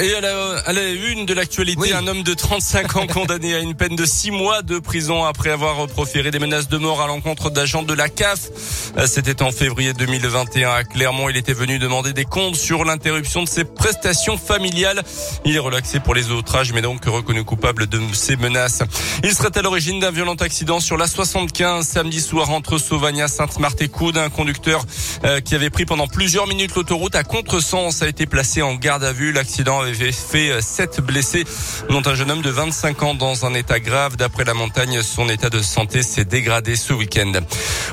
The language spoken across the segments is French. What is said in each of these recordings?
Et à la, à la une de l'actualité, Oui. un homme de 35 ans condamné à une peine de 6 mois de prison après avoir proféré des menaces de mort à l'encontre d'agents de la CAF. Euh, C'était en février 2021 à Clermont. Il était venu demander des comptes sur l'interruption de ses prestations familiales. Il est relaxé pour les outrages, mais donc reconnu coupable de ces menaces. Il serait à l'origine d'un violent accident sur la 75 samedi soir entre Sauvagna, Sainte-Marthe et Coude. Un conducteur euh, qui avait pris pendant plusieurs minutes l'autoroute à contresens a été placé en garde à vue. L'accident avait fait euh, sept blessés, dont un jeune homme de 25 ans dans un état grave. D'après la montagne, son état de santé s'est dégradé ce week-end.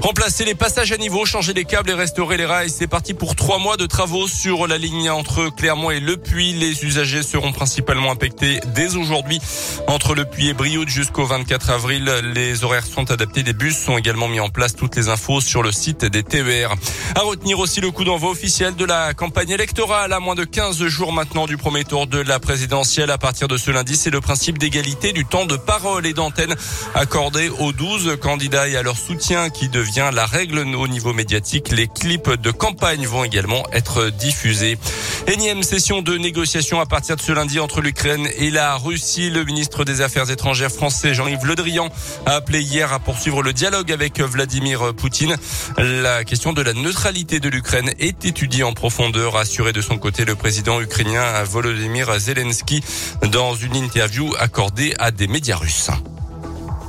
Remplacer les passages à niveau, changer les câbles et restaurer les rails. C'est parti pour trois mois de travaux sur la ligne entre Clermont et Le Puy. Les usagers seront principalement impactés dès aujourd'hui entre Le Puy et Brioude jusqu'au 24 avril. Les horaires sont adaptés. Des bus sont également mis en place. Toutes les infos sur le site des TER. À retenir aussi le coup d'envoi officiel de la campagne électorale à moins de 15 jours maintenant du premier tour de la présidentielle. À partir de ce lundi, c'est le principe d'égalité du temps de parole et d'antenne accordé aux 12 candidats et à leur soutien qui devient la règle au niveau médiatique. Les clips de campagne vont également être diffusés. Énième session de négociation à partir de ce lundi entre l'Ukraine et la Russie. Le ministre des Affaires étrangères français Jean-Yves Le Drian a appelé hier à poursuivre le dialogue avec Vladimir Poutine. La question de la neutralité de l'Ukraine est étudiée en profondeur, assuré de son côté le président ukrainien Volodymyr Zelensky dans une interview accordée à des médias russes.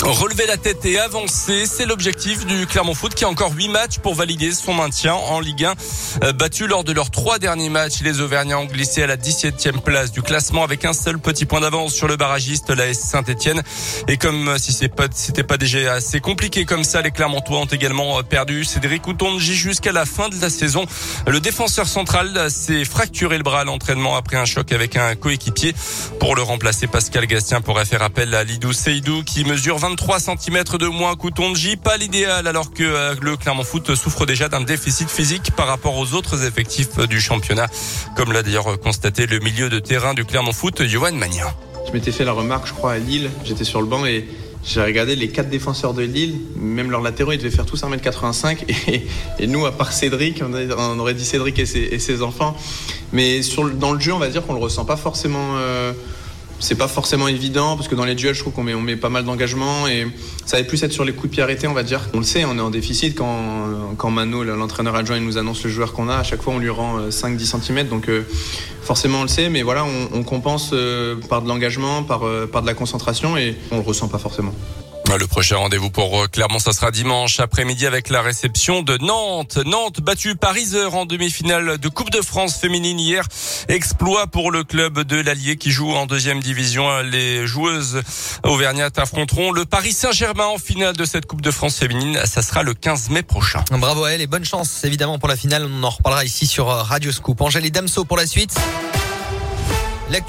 Relever la tête et avancer, c'est l'objectif du Clermont Foot qui a encore huit matchs pour valider son maintien en Ligue 1. Euh, Battu lors de leurs trois derniers matchs, les Auvergnats ont glissé à la 17e place du classement avec un seul petit point d'avance sur le barragiste, la S Saint-Etienne. Et comme euh, si c'est pas, c'était pas déjà assez compliqué comme ça, les Clermontois ont également euh, perdu. Cédric Outonji jusqu'à la fin de la saison. Le défenseur central s'est fracturé le bras à l'entraînement après un choc avec un coéquipier. Pour le remplacer, Pascal Gastien pourrait faire appel à Lidou Seydou qui mesure 23 cm de moins qu'Outonji. Pas l'idéal alors que euh, le Clermont Foot souffre déjà d'un déficit physique par rapport aux autres effectifs du championnat. Comme l'a d'ailleurs constaté le milieu de terrain du Clermont Foot, Johan Magnin. Je m'étais fait la remarque, je crois, à Lille. J'étais sur le banc et j'ai regardé les quatre défenseurs de Lille. Même leurs latéraux, ils devaient faire tous 1m85. Et, et nous, à part Cédric, on, aurait dit Cédric et ses, enfants. Mais dans le jeu, on va dire qu'on le ressent pas forcément. euh, c'est pas forcément évident parce que dans les duels, je trouve qu'on met, on met pas mal d'engagement et ça va plus être sur les coups de pied arrêtés, on va dire. On le sait, on est en déficit quand, quand Mano, l'entraîneur adjoint, il nous annonce le joueur qu'on a. À chaque fois, on lui rend euh, 5-10 cm. Donc, euh, forcément, on le sait, mais voilà, on, compense euh, par de l'engagement, par, euh, par de la concentration et on le ressent pas forcément. Le prochain rendez-vous pour euh, Clermont, ça sera dimanche après-midi avec la réception de Nantes. Nantes battu par en demi-finale de Coupe de France féminine hier. Exploit pour le club de l'Allier qui joue en deuxième division. Les joueuses auvergnates affronteront le Paris Saint-Germain en finale de cette Coupe de France féminine. Ça sera le 15 mai prochain. Bravo à elle et bonne chance évidemment pour la finale. On en reparlera ici sur euh, Radio Scoop. Angélie Damso pour la suite.